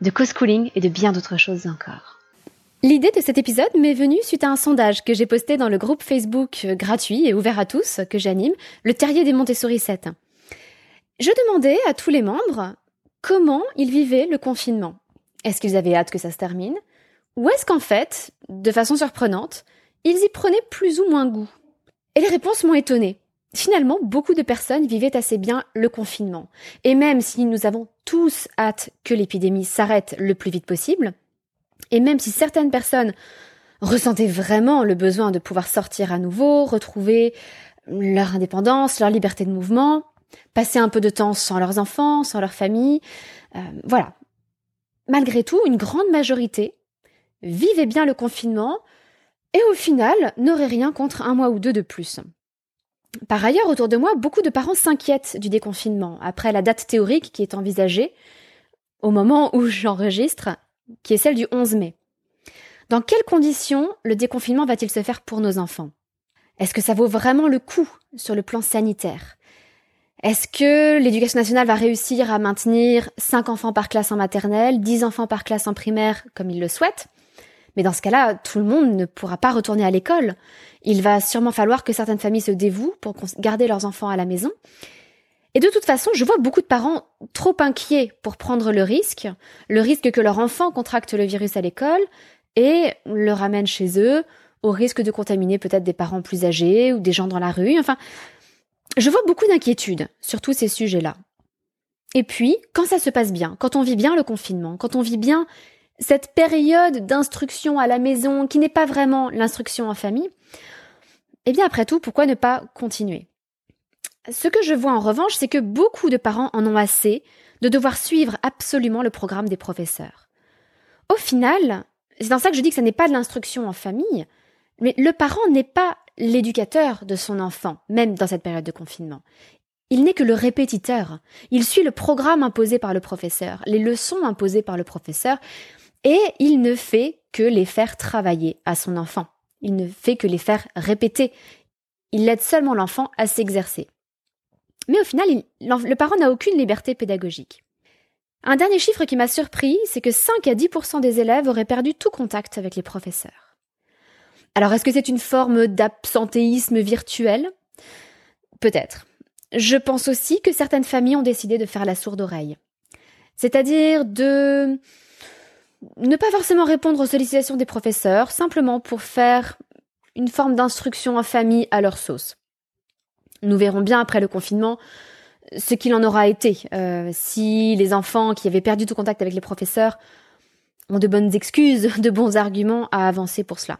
de co-schooling et de bien d'autres choses encore. L'idée de cet épisode m'est venue suite à un sondage que j'ai posté dans le groupe Facebook gratuit et ouvert à tous que j'anime, le Terrier des Montessori 7. Je demandais à tous les membres comment ils vivaient le confinement. Est-ce qu'ils avaient hâte que ça se termine? Ou est-ce qu'en fait, de façon surprenante, ils y prenaient plus ou moins goût? Et les réponses m'ont étonnée. Finalement, beaucoup de personnes vivaient assez bien le confinement. Et même si nous avons tous hâte que l'épidémie s'arrête le plus vite possible, et même si certaines personnes ressentaient vraiment le besoin de pouvoir sortir à nouveau, retrouver leur indépendance, leur liberté de mouvement, passer un peu de temps sans leurs enfants, sans leur famille, euh, voilà. Malgré tout, une grande majorité vivait bien le confinement et au final n'aurait rien contre un mois ou deux de plus. Par ailleurs, autour de moi, beaucoup de parents s'inquiètent du déconfinement, après la date théorique qui est envisagée au moment où j'enregistre, qui est celle du 11 mai. Dans quelles conditions le déconfinement va-t-il se faire pour nos enfants? Est-ce que ça vaut vraiment le coup sur le plan sanitaire? Est-ce que l'éducation nationale va réussir à maintenir 5 enfants par classe en maternelle, 10 enfants par classe en primaire comme il le souhaite mais dans ce cas-là, tout le monde ne pourra pas retourner à l'école. Il va sûrement falloir que certaines familles se dévouent pour garder leurs enfants à la maison. Et de toute façon, je vois beaucoup de parents trop inquiets pour prendre le risque, le risque que leur enfant contracte le virus à l'école et le ramène chez eux, au risque de contaminer peut-être des parents plus âgés ou des gens dans la rue. Enfin, je vois beaucoup d'inquiétudes sur tous ces sujets-là. Et puis, quand ça se passe bien, quand on vit bien le confinement, quand on vit bien cette période d'instruction à la maison qui n'est pas vraiment l'instruction en famille, eh bien après tout, pourquoi ne pas continuer? Ce que je vois en revanche, c'est que beaucoup de parents en ont assez de devoir suivre absolument le programme des professeurs. Au final, c'est dans ça que je dis que ce n'est pas de l'instruction en famille, mais le parent n'est pas l'éducateur de son enfant, même dans cette période de confinement. Il n'est que le répétiteur. Il suit le programme imposé par le professeur, les leçons imposées par le professeur, et il ne fait que les faire travailler à son enfant. Il ne fait que les faire répéter. Il aide seulement l'enfant à s'exercer. Mais au final, le parent n'a aucune liberté pédagogique. Un dernier chiffre qui m'a surpris, c'est que 5 à 10% des élèves auraient perdu tout contact avec les professeurs. Alors est-ce que c'est une forme d'absentéisme virtuel? Peut-être. Je pense aussi que certaines familles ont décidé de faire la sourde oreille. C'est-à-dire de ne pas forcément répondre aux sollicitations des professeurs, simplement pour faire une forme d'instruction en famille à leur sauce. Nous verrons bien après le confinement ce qu'il en aura été, euh, si les enfants qui avaient perdu tout contact avec les professeurs ont de bonnes excuses, de bons arguments à avancer pour cela.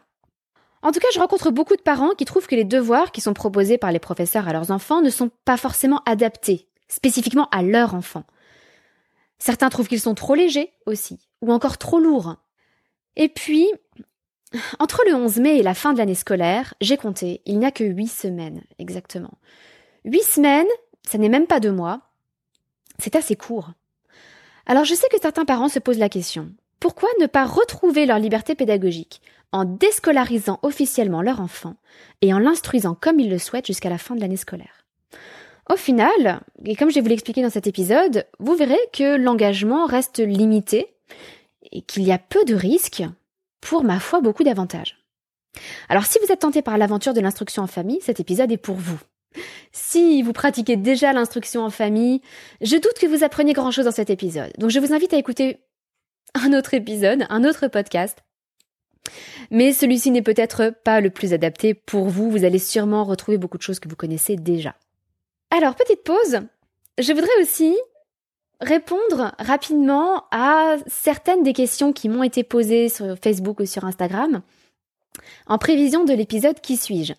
En tout cas, je rencontre beaucoup de parents qui trouvent que les devoirs qui sont proposés par les professeurs à leurs enfants ne sont pas forcément adaptés, spécifiquement à leurs enfants. Certains trouvent qu'ils sont trop légers aussi, ou encore trop lourd. Et puis, entre le 11 mai et la fin de l'année scolaire, j'ai compté, il n'y a que huit semaines, exactement. Huit semaines, ça n'est même pas deux mois. C'est assez court. Alors je sais que certains parents se posent la question. Pourquoi ne pas retrouver leur liberté pédagogique en déscolarisant officiellement leur enfant et en l'instruisant comme ils le souhaitent jusqu'à la fin de l'année scolaire? Au final, et comme je vais vous l'expliquer dans cet épisode, vous verrez que l'engagement reste limité et qu'il y a peu de risques pour, ma foi, beaucoup d'avantages. Alors si vous êtes tenté par l'aventure de l'instruction en famille, cet épisode est pour vous. Si vous pratiquez déjà l'instruction en famille, je doute que vous appreniez grand-chose dans cet épisode. Donc je vous invite à écouter un autre épisode, un autre podcast. Mais celui-ci n'est peut-être pas le plus adapté pour vous, vous allez sûrement retrouver beaucoup de choses que vous connaissez déjà. Alors, petite pause, je voudrais aussi répondre rapidement à certaines des questions qui m'ont été posées sur Facebook ou sur Instagram en prévision de l'épisode Qui suis-je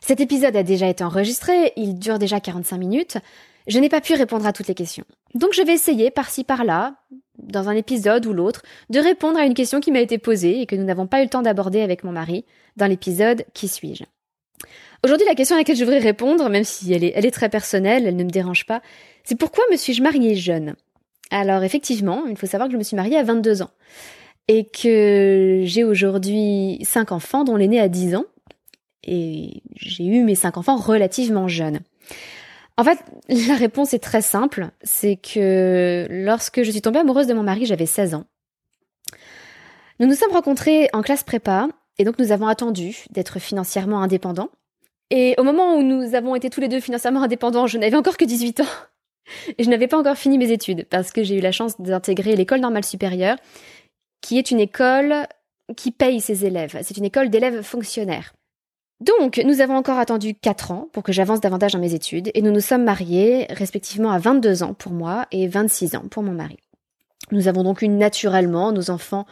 Cet épisode a déjà été enregistré, il dure déjà 45 minutes. Je n'ai pas pu répondre à toutes les questions. Donc je vais essayer par-ci par-là dans un épisode ou l'autre, de répondre à une question qui m'a été posée et que nous n'avons pas eu le temps d'aborder avec mon mari dans l'épisode Qui suis-je Aujourd'hui, la question à laquelle je voudrais répondre, même si elle est, très personnelle, elle ne me dérange pas, c'est pourquoi me suis-je mariée jeune? Alors effectivement, il faut savoir que je me suis mariée à 22 ans et que j'ai aujourd'hui cinq enfants dont l'aîné a 10 ans et j'ai eu mes cinq enfants relativement jeunes. En fait, la réponse est très simple, c'est que lorsque je suis tombée amoureuse de mon mari, j'avais 16 ans. Nous nous sommes rencontrés en classe prépa et donc nous avons attendu d'être financièrement indépendants. Et au moment où nous avons été tous les deux financièrement indépendants, je n'avais encore que 18 ans. Et je n'avais pas encore fini mes études parce que j'ai eu la chance d'intégrer l'école normale supérieure, qui est une école qui paye ses élèves. C'est une école d'élèves fonctionnaires. Donc, nous avons encore attendu 4 ans pour que j'avance davantage dans mes études et nous nous sommes mariés respectivement à 22 ans pour moi et 26 ans pour mon mari. Nous avons donc eu naturellement nos enfants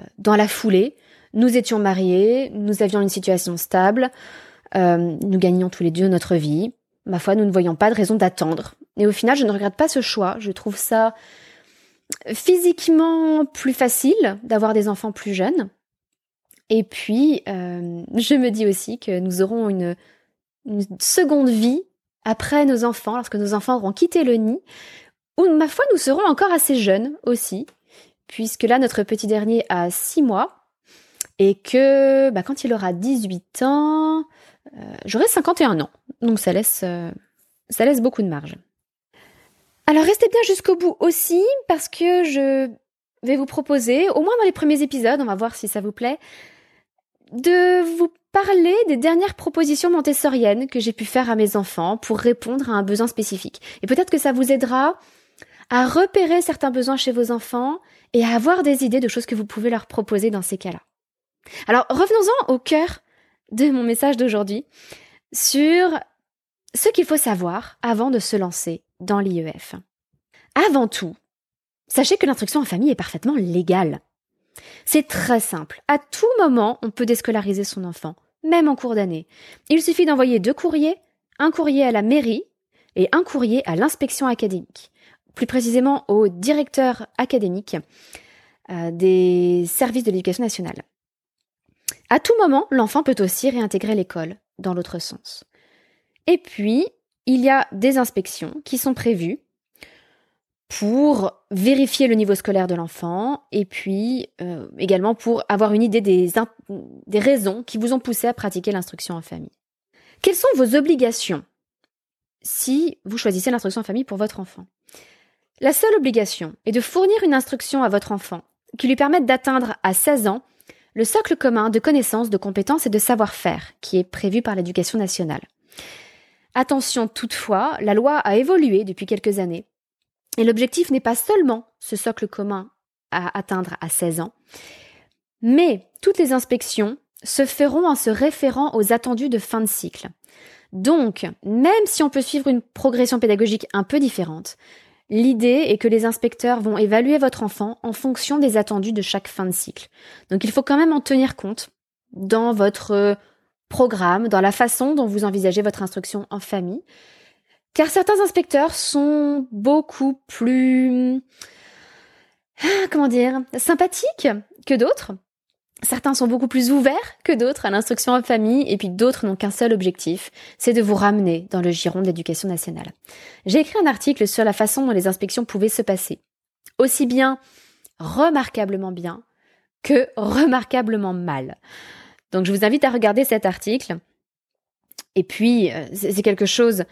euh, dans la foulée. Nous étions mariés, nous avions une situation stable, euh, nous gagnions tous les deux notre vie. Ma foi, nous ne voyons pas de raison d'attendre. Et au final, je ne regrette pas ce choix. Je trouve ça physiquement plus facile d'avoir des enfants plus jeunes. Et puis, euh, je me dis aussi que nous aurons une, seconde vie après nos enfants, lorsque nos enfants auront quitté le nid, où, ma foi, nous serons encore assez jeunes aussi, puisque là, notre petit dernier a 6 mois, et que bah, quand il aura 18 ans, euh, j'aurai 51 ans. Donc ça laisse, euh, ça laisse beaucoup de marge. Alors restez bien jusqu'au bout aussi, parce que je vais vous proposer, au moins dans les premiers épisodes, on va voir si ça vous plaît, de vous parler des dernières propositions montessoriennes que j'ai pu faire à mes enfants pour répondre à un besoin spécifique. Et peut-être que ça vous aidera à repérer certains besoins chez vos enfants et à avoir des idées de choses que vous pouvez leur proposer dans ces cas-là. Alors revenons-en au cœur de mon message d'aujourd'hui sur ce qu'il faut savoir avant de se lancer dans l'IEF. Avant tout, sachez que l'instruction en famille est parfaitement légale. C'est très simple. À tout moment, on peut déscolariser son enfant, même en cours d'année. Il suffit d'envoyer deux courriers, un courrier à la mairie et un courrier à l'inspection académique, plus précisément au directeur académique euh, des services de l'éducation nationale. À tout moment, l'enfant peut aussi réintégrer l'école, dans l'autre sens. Et puis, il y a des inspections qui sont prévues pour vérifier le niveau scolaire de l'enfant et puis euh, également pour avoir une idée des, des raisons qui vous ont poussé à pratiquer l'instruction en famille. Quelles sont vos obligations si vous choisissez l'instruction en famille pour votre enfant? La seule obligation est de fournir une instruction à votre enfant qui lui permette d'atteindre à 16 ans le socle commun de connaissances, de compétences et de savoir-faire qui est prévu par l'éducation nationale. Attention toutefois, la loi a évolué depuis quelques années et l'objectif n'est pas seulement ce socle commun à atteindre à 16 ans, mais toutes les inspections se feront en se référant aux attendus de fin de cycle. Donc, même si on peut suivre une progression pédagogique un peu différente, l'idée est que les inspecteurs vont évaluer votre enfant en fonction des attendus de chaque fin de cycle. Donc il faut quand même en tenir compte dans votre programme, dans la façon dont vous envisagez votre instruction en famille, car certains inspecteurs sont beaucoup plus, ah, comment dire, sympathiques que d'autres. Certains sont beaucoup plus ouverts que d'autres à l'instruction en famille, et puis d'autres n'ont qu'un seul objectif, c'est de vous ramener dans le giron de l'éducation nationale. J'ai écrit un article sur la façon dont les inspections pouvaient se passer. Aussi bien remarquablement bien que remarquablement mal. Donc je vous invite à regarder cet article. Et puis, euh, c'est quelque chose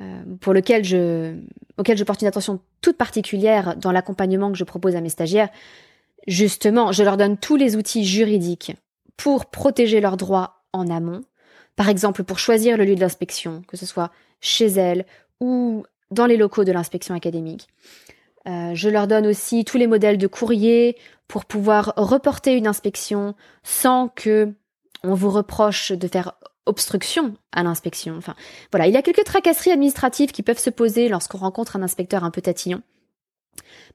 euh, pour lequel je, auquel je porte une attention toute particulière dans l'accompagnement que je propose à mes stagiaires, justement, je leur donne tous les outils juridiques pour protéger leurs droits en amont. Par exemple, pour choisir le lieu de l'inspection, que ce soit chez elles ou dans les locaux de l'inspection académique. Euh, je leur donne aussi tous les modèles de courrier pour pouvoir reporter une inspection sans que on vous reproche de faire obstruction à l'inspection. Enfin, voilà, il y a quelques tracasseries administratives qui peuvent se poser lorsqu'on rencontre un inspecteur un peu tatillon.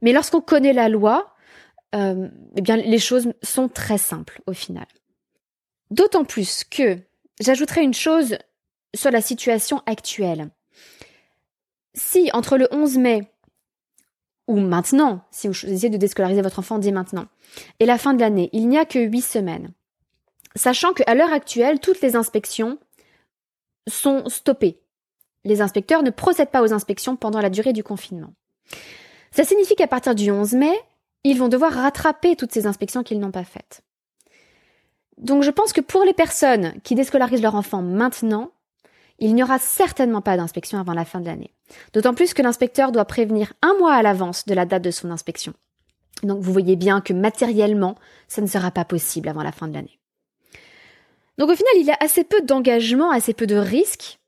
Mais lorsqu'on connaît la loi, euh, eh bien, les choses sont très simples au final. D'autant plus que j'ajouterai une chose sur la situation actuelle. Si entre le 11 mai ou maintenant, si vous choisissez de déscolariser votre enfant dès maintenant, et la fin de l'année, il n'y a que huit semaines. Sachant qu'à l'heure actuelle, toutes les inspections sont stoppées. Les inspecteurs ne procèdent pas aux inspections pendant la durée du confinement. Ça signifie qu'à partir du 11 mai, ils vont devoir rattraper toutes ces inspections qu'ils n'ont pas faites. Donc je pense que pour les personnes qui déscolarisent leur enfant maintenant, il n'y aura certainement pas d'inspection avant la fin de l'année. D'autant plus que l'inspecteur doit prévenir un mois à l'avance de la date de son inspection. Donc vous voyez bien que matériellement, ça ne sera pas possible avant la fin de l'année. Donc au final, il y a assez peu d'engagement, assez peu de risques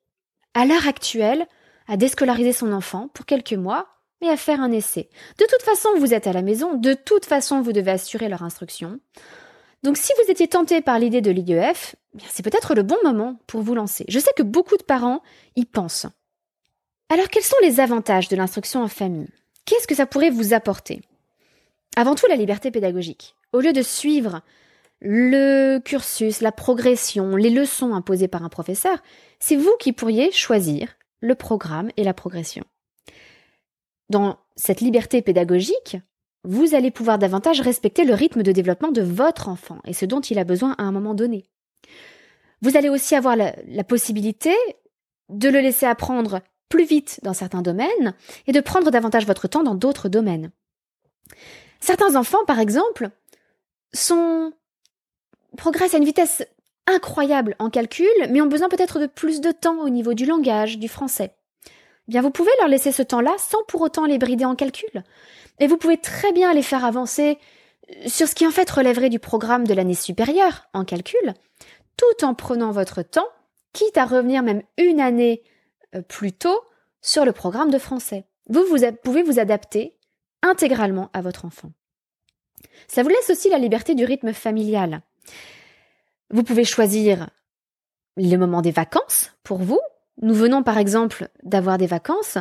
à l'heure actuelle à déscolariser son enfant pour quelques mois à faire un essai. De toute façon, vous êtes à la maison, de toute façon, vous devez assurer leur instruction. Donc si vous étiez tenté par l'idée de l'IEF, c'est peut-être le bon moment pour vous lancer. Je sais que beaucoup de parents y pensent. Alors quels sont les avantages de l'instruction en famille? Qu'est-ce que ça pourrait vous apporter? Avant tout la liberté pédagogique. Au lieu de suivre le cursus, la progression, les leçons imposées par un professeur, c'est vous qui pourriez choisir le programme et la progression. Dans cette liberté pédagogique, vous allez pouvoir davantage respecter le rythme de développement de votre enfant et ce dont il a besoin à un moment donné. Vous allez aussi avoir la, possibilité de le laisser apprendre plus vite dans certains domaines et de prendre davantage votre temps dans d'autres domaines. Certains enfants, par exemple, progressent à une vitesse incroyable en calcul, mais ont besoin peut-être de plus de temps au niveau du langage, du français. Eh bien vous pouvez leur laisser ce temps-là sans pour autant les brider en calcul. Et vous pouvez très bien les faire avancer sur ce qui en fait relèverait du programme de l'année supérieure en calcul, tout en prenant votre temps, quitte à revenir même une année euh, plus tôt sur le programme de français. Vous pouvez vous adapter intégralement à votre enfant. Ça vous laisse aussi la liberté du rythme familial. Vous pouvez choisir le moment des vacances pour vous, nous venons par exemple d'avoir des vacances,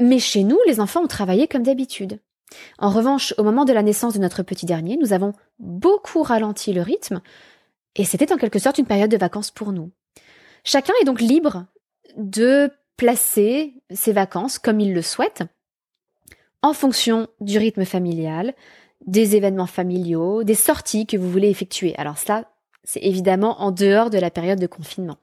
mais chez nous, les enfants ont travaillé comme d'habitude. En revanche, au moment de la naissance de notre petit dernier, nous avons beaucoup ralenti le rythme, et c'était en quelque sorte une période de vacances pour nous. Chacun est donc libre de placer ses vacances comme il le souhaite, en fonction du rythme familial, des événements familiaux, des sorties que vous voulez effectuer. Alors ça, c'est évidemment en dehors de la période de confinement.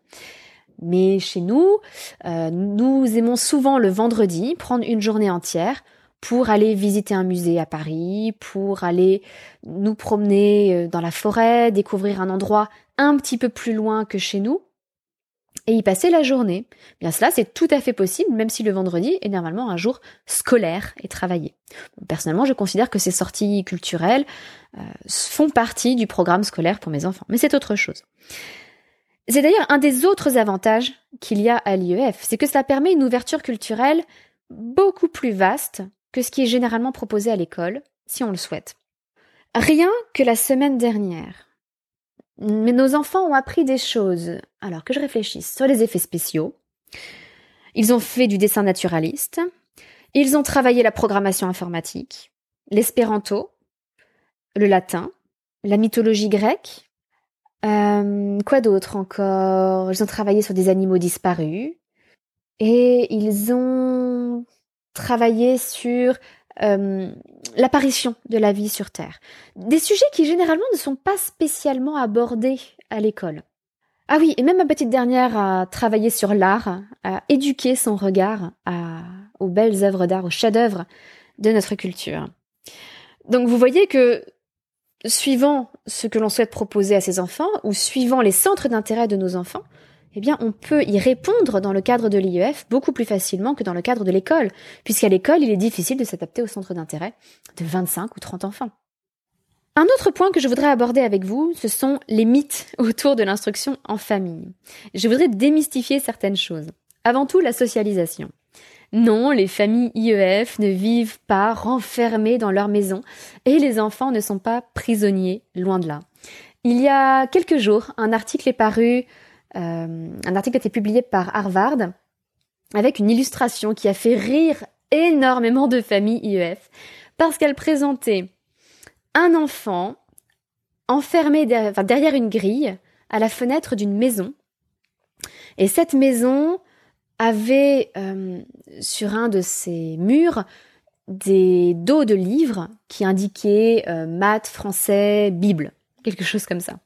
Mais chez nous, euh, nous aimons souvent le vendredi prendre une journée entière pour aller visiter un musée à Paris, pour aller nous promener euh, dans la forêt, découvrir un endroit un petit peu plus loin que chez nous, et y passer la journée. Bien cela, c'est tout à fait possible, même si le vendredi est normalement un jour scolaire et travaillé. Personnellement, je considère que ces sorties culturelles euh, font partie du programme scolaire pour mes enfants, mais c'est autre chose. C'est d'ailleurs un des autres avantages qu'il y a à l'IEF, c'est que cela permet une ouverture culturelle beaucoup plus vaste que ce qui est généralement proposé à l'école, si on le souhaite. Rien que la semaine dernière. Mais nos enfants ont appris des choses, alors que je réfléchisse, sur les effets spéciaux. Ils ont fait du dessin naturaliste. Ils ont travaillé la programmation informatique, l'espéranto, le latin, la mythologie grecque, euh, quoi d'autre encore? Ils ont travaillé sur des animaux disparus et ils ont travaillé sur euh, l'apparition de la vie sur Terre. Des sujets qui généralement ne sont pas spécialement abordés à l'école. Ah oui, et même ma petite dernière a travaillé sur l'art, a éduqué son regard aux belles œuvres d'art, aux chefs-d'œuvre de notre culture. Donc vous voyez que suivant ce que l'on souhaite proposer à ses enfants ou suivant les centres d'intérêt de nos enfants, eh bien, on peut y répondre dans le cadre de l'IEF beaucoup plus facilement que dans le cadre de l'école, puisqu'à l'école, il est difficile de s'adapter au centre d'intérêt de 25 ou 30 enfants. Un autre point que je voudrais aborder avec vous, ce sont les mythes autour de l'instruction en famille. Je voudrais démystifier certaines choses. Avant tout, la socialisation. Non, les familles IEF ne vivent pas renfermées dans leur maison et les enfants ne sont pas prisonniers, loin de là. Il y a quelques jours, un article est paru, euh, un article a été publié par Harvard avec une illustration qui a fait rire énormément de familles IEF parce qu'elle présentait un enfant enfermé derrière une grille à la fenêtre d'une maison. Et cette maison avait euh, sur un de ses murs des dos de livres qui indiquaient euh, maths, français, Bible, quelque chose comme ça.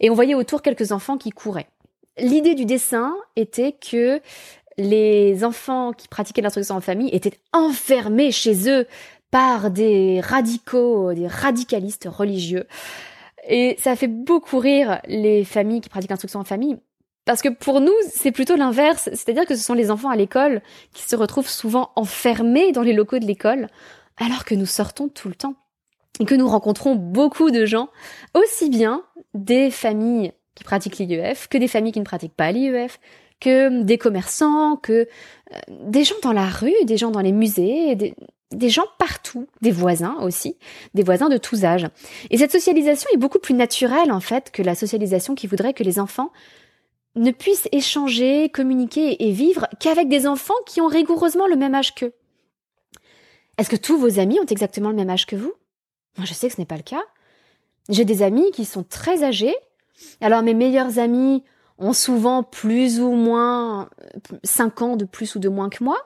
Et on voyait autour quelques enfants qui couraient. L'idée du dessin était que les enfants qui pratiquaient l'instruction en famille étaient enfermés chez eux par des radicaux, des radicalistes religieux. Et ça fait beaucoup rire les familles qui pratiquent l'instruction en famille. Parce que pour nous, c'est plutôt l'inverse. C'est-à-dire que ce sont les enfants à l'école qui se retrouvent souvent enfermés dans les locaux de l'école, alors que nous sortons tout le temps. Et que nous rencontrons beaucoup de gens, aussi bien des familles qui pratiquent l'IEF que des familles qui ne pratiquent pas l'IEF, que des commerçants, que euh, des gens dans la rue, des gens dans les musées, des, des gens partout, des voisins aussi, des voisins de tous âges. Et cette socialisation est beaucoup plus naturelle en fait que la socialisation qui voudrait que les enfants ne puissent échanger, communiquer et vivre qu'avec des enfants qui ont rigoureusement le même âge qu'eux. Est-ce que tous vos amis ont exactement le même âge que vous? Moi je sais que ce n'est pas le cas. J'ai des amis qui sont très âgés. Alors mes meilleurs amis ont souvent plus ou moins 5 ans de plus ou de moins que moi.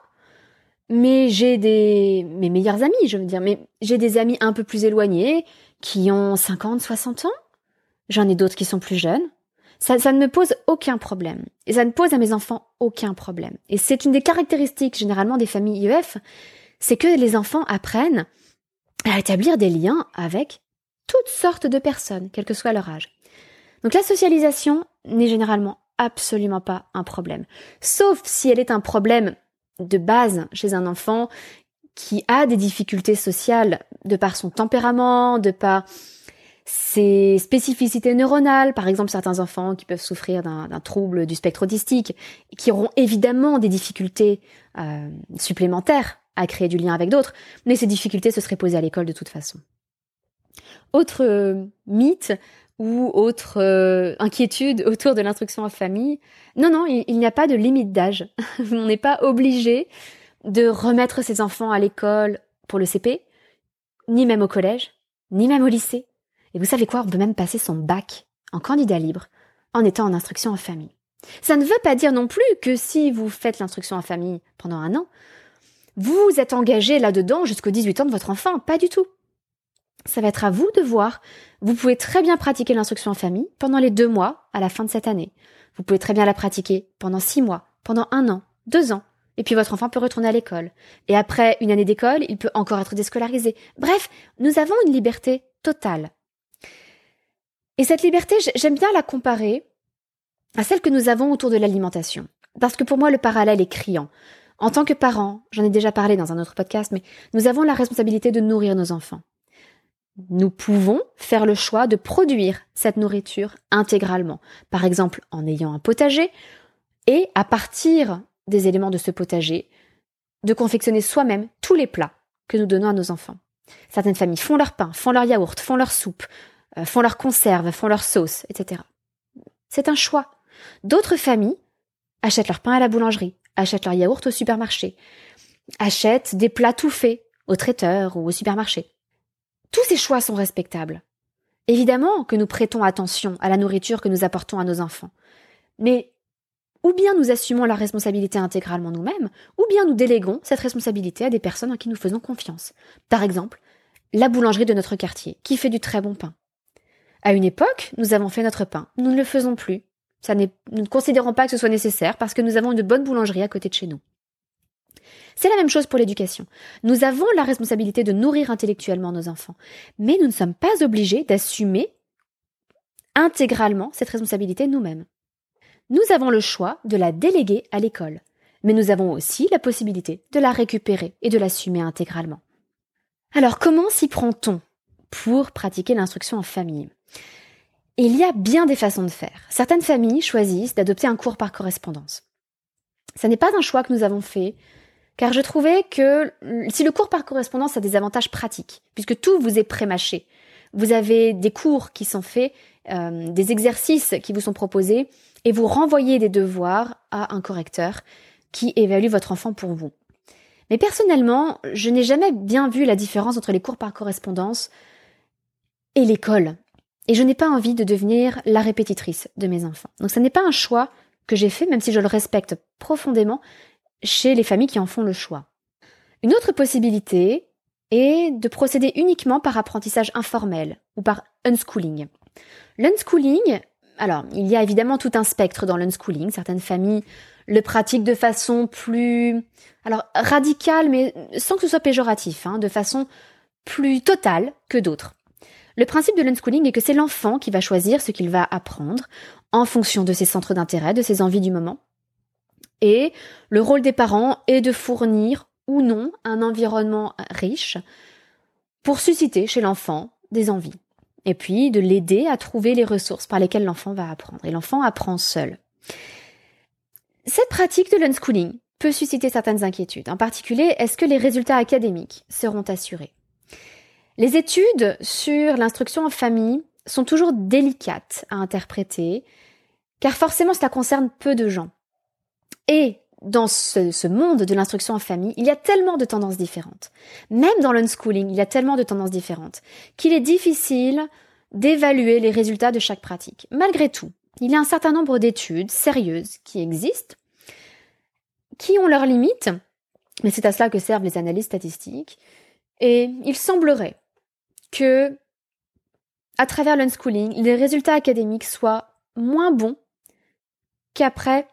Mais j'ai des, mes meilleurs amis, je veux dire, mais j'ai des amis un peu plus éloignés qui ont 50, 60 ans. J'en ai d'autres qui sont plus jeunes. Ça, ne me pose aucun problème. Et ça ne pose à mes enfants aucun problème. Et c'est une des caractéristiques généralement des familles IEF, c'est que les enfants apprennent à établir des liens avec toutes sortes de personnes, quel que soit leur âge. Donc la socialisation n'est généralement absolument pas un problème. Sauf si elle est un problème de base chez un enfant qui a des difficultés sociales de par son tempérament, de par ses spécificités neuronales, par exemple certains enfants qui peuvent souffrir d'un trouble du spectre autistique, qui auront évidemment des difficultés euh, supplémentaires à créer du lien avec d'autres, mais ces difficultés se seraient posées à l'école de toute façon. Autre euh, mythe ou autre euh, inquiétude autour de l'instruction en famille. Non, non, il, n'y a pas de limite d'âge. On n'est pas obligé de remettre ses enfants à l'école pour le CP, ni même au collège, ni même au lycée. Et vous savez quoi, on peut même passer son bac en candidat libre en étant en instruction en famille. Ça ne veut pas dire non plus que si vous faites l'instruction en famille pendant un an, vous êtes engagé là-dedans jusqu'aux 18 ans de votre enfant. Pas du tout. Ça va être à vous de voir. Vous pouvez très bien pratiquer l'instruction en famille pendant les deux mois à la fin de cette année. Vous pouvez très bien la pratiquer pendant six mois, pendant un an, deux ans. Et puis votre enfant peut retourner à l'école. Et après une année d'école, il peut encore être déscolarisé. Bref, nous avons une liberté totale. Et cette liberté, j'aime bien la comparer à celle que nous avons autour de l'alimentation. Parce que pour moi, le parallèle est criant. En tant que parents, j'en ai déjà parlé dans un autre podcast, mais nous avons la responsabilité de nourrir nos enfants nous pouvons faire le choix de produire cette nourriture intégralement. Par exemple, en ayant un potager et à partir des éléments de ce potager, de confectionner soi-même tous les plats que nous donnons à nos enfants. Certaines familles font leur pain, font leur yaourt, font leur soupe, font leurs conserves, font leur sauce, etc. C'est un choix. D'autres familles achètent leur pain à la boulangerie, achètent leur yaourt au supermarché, achètent des plats tout faits au traiteur ou au supermarché. Tous ces choix sont respectables. Évidemment que nous prêtons attention à la nourriture que nous apportons à nos enfants. Mais ou bien nous assumons la responsabilité intégralement nous-mêmes, ou bien nous déléguons cette responsabilité à des personnes en qui nous faisons confiance. Par exemple, la boulangerie de notre quartier, qui fait du très bon pain. À une époque, nous avons fait notre pain. Nous ne le faisons plus. Ça nous ne considérons pas que ce soit nécessaire parce que nous avons une bonne boulangerie à côté de chez nous. C'est la même chose pour l'éducation. Nous avons la responsabilité de nourrir intellectuellement nos enfants, mais nous ne sommes pas obligés d'assumer intégralement cette responsabilité nous-mêmes. Nous avons le choix de la déléguer à l'école, mais nous avons aussi la possibilité de la récupérer et de l'assumer intégralement. Alors comment s'y prend-on? Pour pratiquer l'instruction en famille Il y a bien des façons de faire. Certaines familles choisissent d'adopter un cours par correspondance. Ce n'est pas un choix que nous avons fait car je trouvais que si le cours par correspondance a des avantages pratiques, puisque tout vous est prémâché, vous avez des cours qui sont faits, euh, des exercices qui vous sont proposés, et vous renvoyez des devoirs à un correcteur qui évalue votre enfant pour vous. Mais personnellement, je n'ai jamais bien vu la différence entre les cours par correspondance et l'école. Et je n'ai pas envie de devenir la répétitrice de mes enfants. Donc ce n'est pas un choix que j'ai fait, même si je le respecte profondément, chez les familles qui en font le choix. Une autre possibilité est de procéder uniquement par apprentissage informel ou par unschooling. L'unschooling, alors il y a évidemment tout un spectre dans l'unschooling. Certaines familles le pratiquent de façon plus, alors radicale, mais sans que ce soit péjoratif, hein, de façon plus totale que d'autres. Le principe de l'unschooling est que c'est l'enfant qui va choisir ce qu'il va apprendre en fonction de ses centres d'intérêt, de ses envies du moment. Et le rôle des parents est de fournir ou non un environnement riche pour susciter chez l'enfant des envies. Et puis de l'aider à trouver les ressources par lesquelles l'enfant va apprendre. Et l'enfant apprend seul. Cette pratique de l'unschooling peut susciter certaines inquiétudes. En particulier, est-ce que les résultats académiques seront assurés? Les études sur l'instruction en famille sont toujours délicates à interpréter, car forcément cela concerne peu de gens. Et dans ce, monde de l'instruction en famille, il y a tellement de tendances différentes. Même dans l'unschooling, il y a tellement de tendances différentes qu'il est difficile d'évaluer les résultats de chaque pratique. Malgré tout, il y a un certain nombre d'études sérieuses qui existent, qui ont leurs limites, mais c'est à cela que servent les analyses statistiques, et il semblerait que, à travers l'unschooling, les résultats académiques soient moins bons qu'après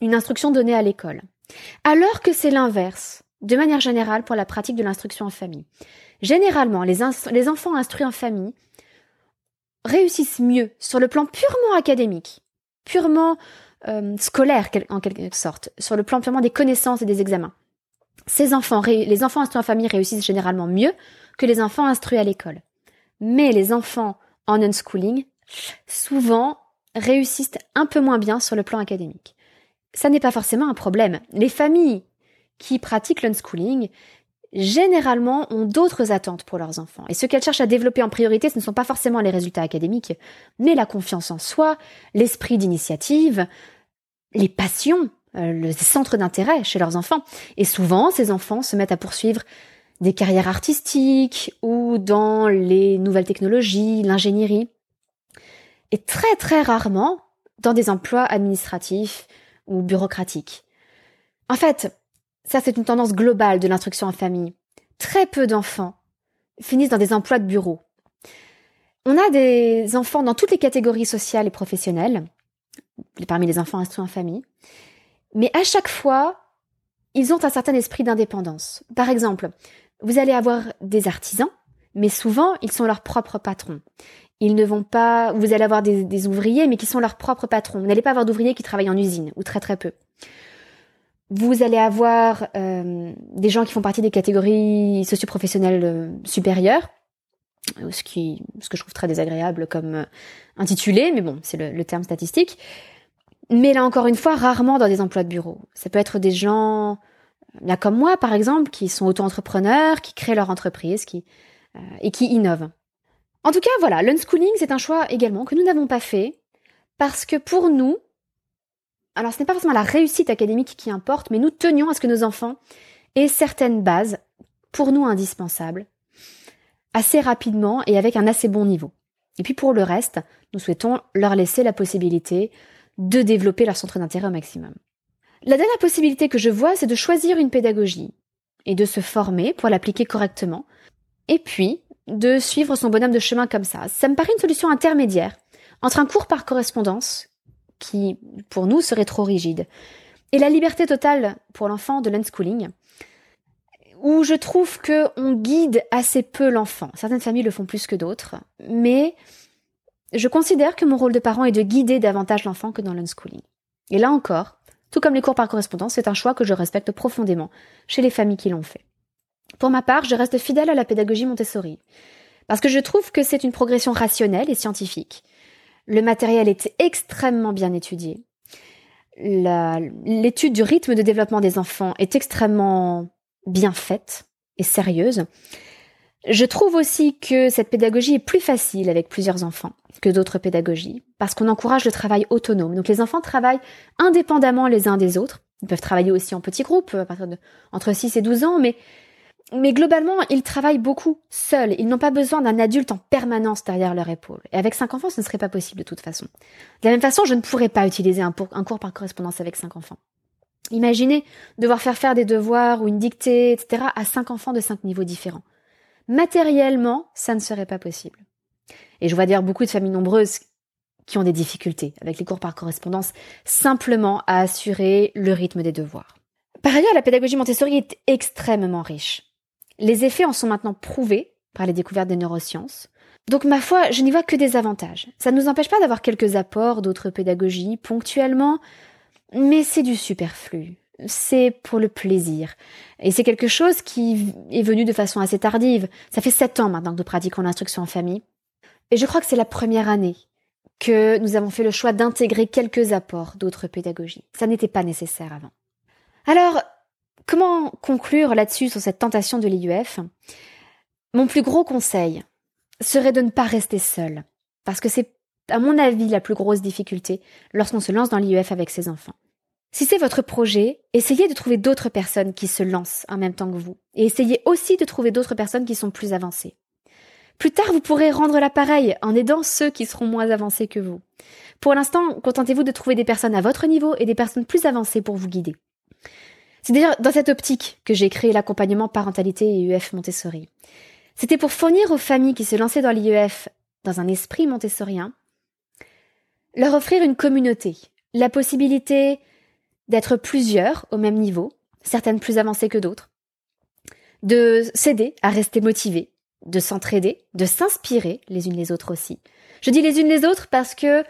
une instruction donnée à l'école. Alors que c'est l'inverse, de manière générale, pour la pratique de l'instruction en famille. Généralement, les, enfants instruits en famille réussissent mieux sur le plan purement académique, purement euh, scolaire en quelque sorte, sur le plan purement des connaissances et des examens. Ces enfants, les enfants instruits en famille réussissent généralement mieux que les enfants instruits à l'école. Mais les enfants en unschooling, souvent, réussissent un peu moins bien sur le plan académique ça n'est pas forcément un problème. Les familles qui pratiquent l'unschooling, généralement, ont d'autres attentes pour leurs enfants. Et ce qu'elles cherchent à développer en priorité, ce ne sont pas forcément les résultats académiques, mais la confiance en soi, l'esprit d'initiative, les passions, euh, le centre d'intérêt chez leurs enfants. Et souvent, ces enfants se mettent à poursuivre des carrières artistiques ou dans les nouvelles technologies, l'ingénierie. Et très très rarement dans des emplois administratifs, ou bureaucratique. En fait, ça c'est une tendance globale de l'instruction en famille. Très peu d'enfants finissent dans des emplois de bureau. On a des enfants dans toutes les catégories sociales et professionnelles, parmi les enfants instruits en famille, mais à chaque fois, ils ont un certain esprit d'indépendance. Par exemple, vous allez avoir des artisans, mais souvent, ils sont leurs propres patrons. Ils ne vont pas, vous allez avoir des, ouvriers, mais qui sont leurs propres patrons. Vous n'allez pas avoir d'ouvriers qui travaillent en usine, ou très très peu. Vous allez avoir euh, des gens qui font partie des catégories socioprofessionnelles euh, supérieures, euh, ce que je trouve très désagréable comme intitulé, mais bon, c'est le, le terme statistique. Mais là encore une fois, rarement dans des emplois de bureau. Ça peut être des gens, là comme moi par exemple, qui sont auto-entrepreneurs, qui créent leur entreprise, qui et qui innovent. En tout cas, voilà, l'unschooling, c'est un choix également que nous n'avons pas fait parce que pour nous, alors ce n'est pas forcément la réussite académique qui importe, mais nous tenions à ce que nos enfants aient certaines bases, pour nous indispensables, assez rapidement et avec un assez bon niveau. Et puis pour le reste, nous souhaitons leur laisser la possibilité de développer leur centre d'intérêt au maximum. La dernière possibilité que je vois, c'est de choisir une pédagogie et de se former pour l'appliquer correctement. Et puis, de suivre son bonhomme de chemin comme ça. Ça me paraît une solution intermédiaire entre un cours par correspondance, qui pour nous serait trop rigide, et la liberté totale pour l'enfant de l'unschooling, où je trouve que on guide assez peu l'enfant. Certaines familles le font plus que d'autres, mais je considère que mon rôle de parent est de guider davantage l'enfant que dans l'unschooling. Et là encore, tout comme les cours par correspondance, c'est un choix que je respecte profondément chez les familles qui l'ont fait. Pour ma part, je reste fidèle à la pédagogie Montessori, parce que je trouve que c'est une progression rationnelle et scientifique. Le matériel est extrêmement bien étudié. L'étude du rythme de développement des enfants est extrêmement bien faite et sérieuse. Je trouve aussi que cette pédagogie est plus facile avec plusieurs enfants que d'autres pédagogies, parce qu'on encourage le travail autonome. Donc les enfants travaillent indépendamment les uns des autres. Ils peuvent travailler aussi en petits groupes, à partir de entre 6 et 12 ans, mais mais globalement, ils travaillent beaucoup seuls. Ils n'ont pas besoin d'un adulte en permanence derrière leur épaule. Et avec cinq enfants, ce ne serait pas possible de toute façon. De la même façon, je ne pourrais pas utiliser un, cours par correspondance avec cinq enfants. Imaginez devoir faire faire des devoirs ou une dictée, etc. à cinq enfants de cinq niveaux différents. Matériellement, ça ne serait pas possible. Et je vois d'ailleurs beaucoup de familles nombreuses qui ont des difficultés avec les cours par correspondance simplement à assurer le rythme des devoirs. Par ailleurs, la pédagogie Montessori est extrêmement riche. Les effets en sont maintenant prouvés par les découvertes des neurosciences. Donc ma foi, je n'y vois que des avantages. Ça ne nous empêche pas d'avoir quelques apports d'autres pédagogies ponctuellement, mais c'est du superflu. C'est pour le plaisir. Et c'est quelque chose qui est venu de façon assez tardive. Ça fait sept ans maintenant que nous pratiquons l'instruction en famille. Et je crois que c'est la première année que nous avons fait le choix d'intégrer quelques apports d'autres pédagogies. Ça n'était pas nécessaire avant. Alors, comment conclure là-dessus sur cette tentation de l'IUF Mon plus gros conseil serait de ne pas rester seul. Parce que c'est, à mon avis, la plus grosse difficulté lorsqu'on se lance dans l'IUF avec ses enfants. Si c'est votre projet, essayez de trouver d'autres personnes qui se lancent en même temps que vous. Et essayez aussi de trouver d'autres personnes qui sont plus avancées. Plus tard, vous pourrez rendre l'appareil en aidant ceux qui seront moins avancés que vous. Pour l'instant, contentez-vous de trouver des personnes à votre niveau et des personnes plus avancées pour vous guider. C'est d'ailleurs dans cette optique que j'ai créé l'accompagnement parentalité et UF Montessori. C'était pour fournir aux familles qui se lançaient dans l'IEF dans un esprit montessorien, leur offrir une communauté, la possibilité d'être plusieurs au même niveau, certaines plus avancées que d'autres, de s'aider à rester motivés, de s'entraider, de s'inspirer les unes les autres aussi. Je dis les unes les autres parce que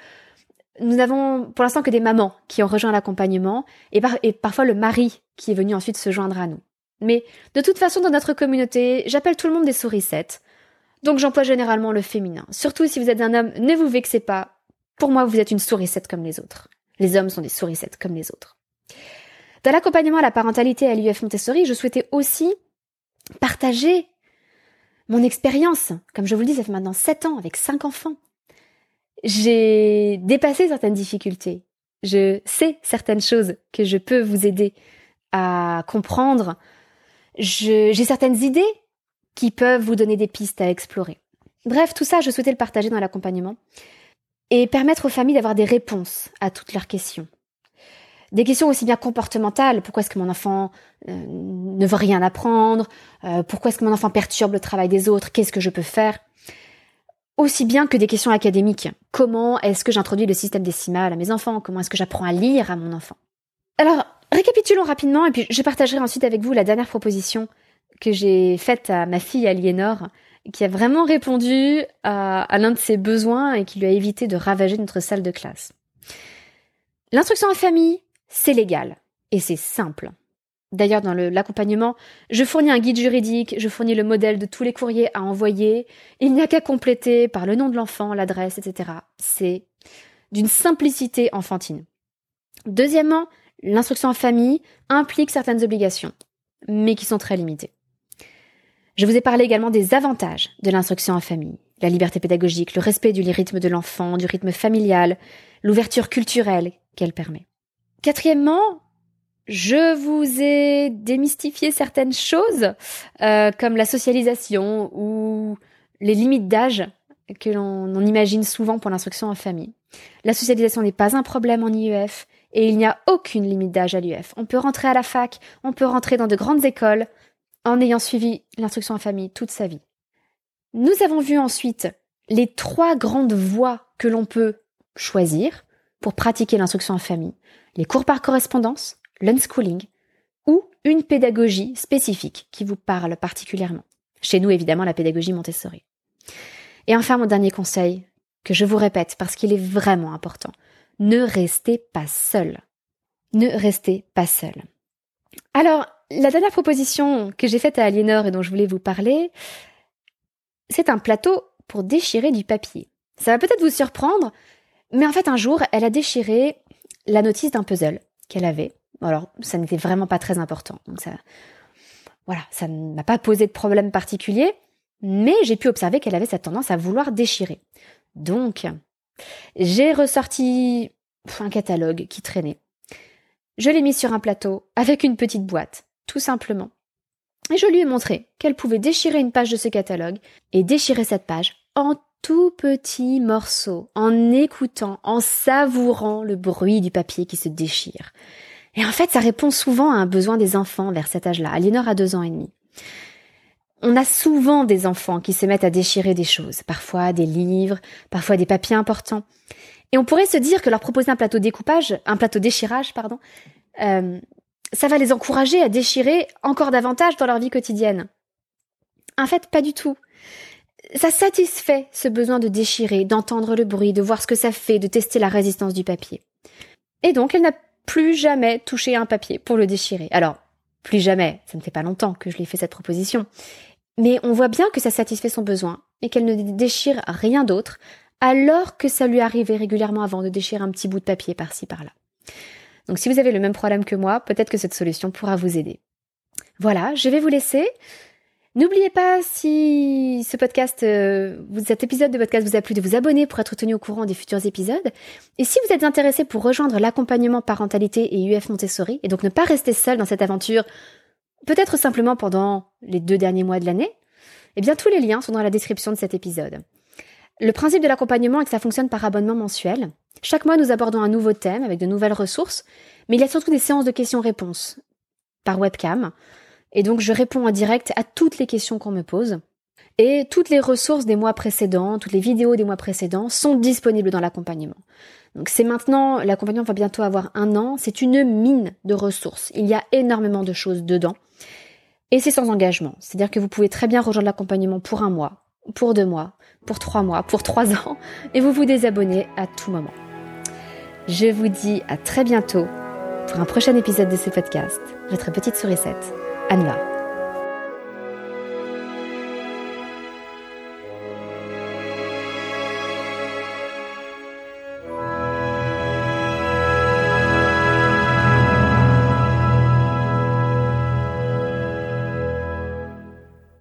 nous n'avons pour l'instant que des mamans qui ont rejoint l'accompagnement et, parfois le mari qui est venu ensuite se joindre à nous. Mais de toute façon, dans notre communauté, j'appelle tout le monde des sourissettes. Donc j'emploie généralement le féminin. Surtout si vous êtes un homme, ne vous vexez pas. Pour moi, vous êtes une sourisette comme les autres. Les hommes sont des sourissettes comme les autres. Dans l'accompagnement à la parentalité à l'UF Montessori, je souhaitais aussi partager mon expérience, comme je vous le dis, ça fait maintenant 7 ans avec 5 enfants. J'ai dépassé certaines difficultés. Je sais certaines choses que je peux vous aider à comprendre. J'ai certaines idées qui peuvent vous donner des pistes à explorer. Bref, tout ça, je souhaitais le partager dans l'accompagnement et permettre aux familles d'avoir des réponses à toutes leurs questions. Des questions aussi bien comportementales, pourquoi est-ce que mon enfant euh, ne veut rien apprendre, euh, pourquoi est-ce que mon enfant perturbe le travail des autres, qu'est-ce que je peux faire, aussi bien que des questions académiques. Comment est-ce que j'introduis le système décimal à mes enfants? Comment est-ce que j'apprends à lire à mon enfant? Alors, récapitulons rapidement et puis je partagerai ensuite avec vous la dernière proposition que j'ai faite à ma fille Aliénor, qui a vraiment répondu à, à l'un de ses besoins et qui lui a évité de ravager notre salle de classe. L'instruction en famille, c'est légal et c'est simple. D'ailleurs, dans l'accompagnement, je fournis un guide juridique, je fournis le modèle de tous les courriers à envoyer. Il n'y a qu'à compléter par le nom de l'enfant, l'adresse, etc. C'est d'une simplicité enfantine. Deuxièmement, l'instruction en famille implique certaines obligations, mais qui sont très limitées. Je vous ai parlé également des avantages de l'instruction en famille. La liberté pédagogique, le respect du rythme de l'enfant, du rythme familial, l'ouverture culturelle qu'elle permet. Quatrièmement, je vous ai démystifié certaines choses, euh, comme la socialisation ou les limites d'âge que l'on imagine souvent pour l'instruction en famille. La socialisation n'est pas un problème en IEF et il n'y a aucune limite d'âge à l'UF. On peut rentrer à la fac, on peut rentrer dans de grandes écoles en ayant suivi l'instruction en famille toute sa vie. Nous avons vu ensuite les trois grandes voies que l'on peut choisir pour pratiquer l'instruction en famille les cours par correspondance, l'unschooling ou une pédagogie spécifique qui vous parle particulièrement. Chez nous, évidemment, la pédagogie Montessori. Et enfin, mon dernier conseil, que je vous répète parce qu'il est vraiment important. Ne restez pas seul. Ne restez pas seul. Alors, la dernière proposition que j'ai faite à Aliénor et dont je voulais vous parler, c'est un plateau pour déchirer du papier. Ça va peut-être vous surprendre, mais en fait un jour, elle a déchiré la notice d'un puzzle qu'elle avait. Alors, ça n'était vraiment pas très important. Donc voilà, ça ne m'a pas posé de problème particulier, mais j'ai pu observer qu'elle avait cette tendance à vouloir déchirer. Donc, j'ai ressorti un catalogue qui traînait. Je l'ai mis sur un plateau avec une petite boîte, tout simplement. Et je lui ai montré qu'elle pouvait déchirer une page de ce catalogue et déchirer cette page en tout petit morceau, en écoutant, en savourant le bruit du papier qui se déchire. Et en fait, ça répond souvent à un besoin des enfants vers cet âge-là. Aliénor a deux ans et demi. On a souvent des enfants qui se mettent à déchirer des choses, parfois des livres, parfois des papiers importants. Et on pourrait se dire que leur proposer un plateau découpage, un plateau déchirage, pardon, euh, ça va les encourager à déchirer encore davantage dans leur vie quotidienne. En fait, pas du tout. Ça satisfait ce besoin de déchirer, d'entendre le bruit, de voir ce que ça fait, de tester la résistance du papier. Et donc, elle n'a plus jamais touché un papier pour le déchirer. Alors, plus jamais, ça ne fait pas longtemps que je lui ai fait cette proposition. Mais on voit bien que ça satisfait son besoin et qu'elle ne déchire rien d'autre, alors que ça lui arrivait régulièrement avant de déchirer un petit bout de papier par-ci par-là. Donc si vous avez le même problème que moi, peut-être que cette solution pourra vous aider. Voilà, je vais vous laisser. N'oubliez pas, si ce podcast, euh, cet épisode de podcast vous a plu, de vous abonner pour être tenu au courant des futurs épisodes. Et si vous êtes intéressé pour rejoindre l'accompagnement parentalité et UF Montessori, et donc ne pas rester seul dans cette aventure, peut-être simplement pendant les deux derniers mois de l'année, eh bien tous les liens sont dans la description de cet épisode. Le principe de l'accompagnement est que ça fonctionne par abonnement mensuel. Chaque mois, nous abordons un nouveau thème avec de nouvelles ressources, mais il y a surtout des séances de questions-réponses par webcam et donc je réponds en direct à toutes les questions qu'on me pose. Et toutes les ressources des mois précédents, toutes les vidéos des mois précédents sont disponibles dans l'accompagnement. Donc c'est maintenant, l'accompagnement va bientôt avoir un an, c'est une mine de ressources. Il y a énormément de choses dedans. Et c'est sans engagement. C'est-à-dire que vous pouvez très bien rejoindre l'accompagnement pour un mois, pour deux mois, pour trois mois, pour trois ans, et vous vous désabonnez à tout moment. Je vous dis à très bientôt pour un prochain épisode de ce podcast. Votre petite sourisette. Anna.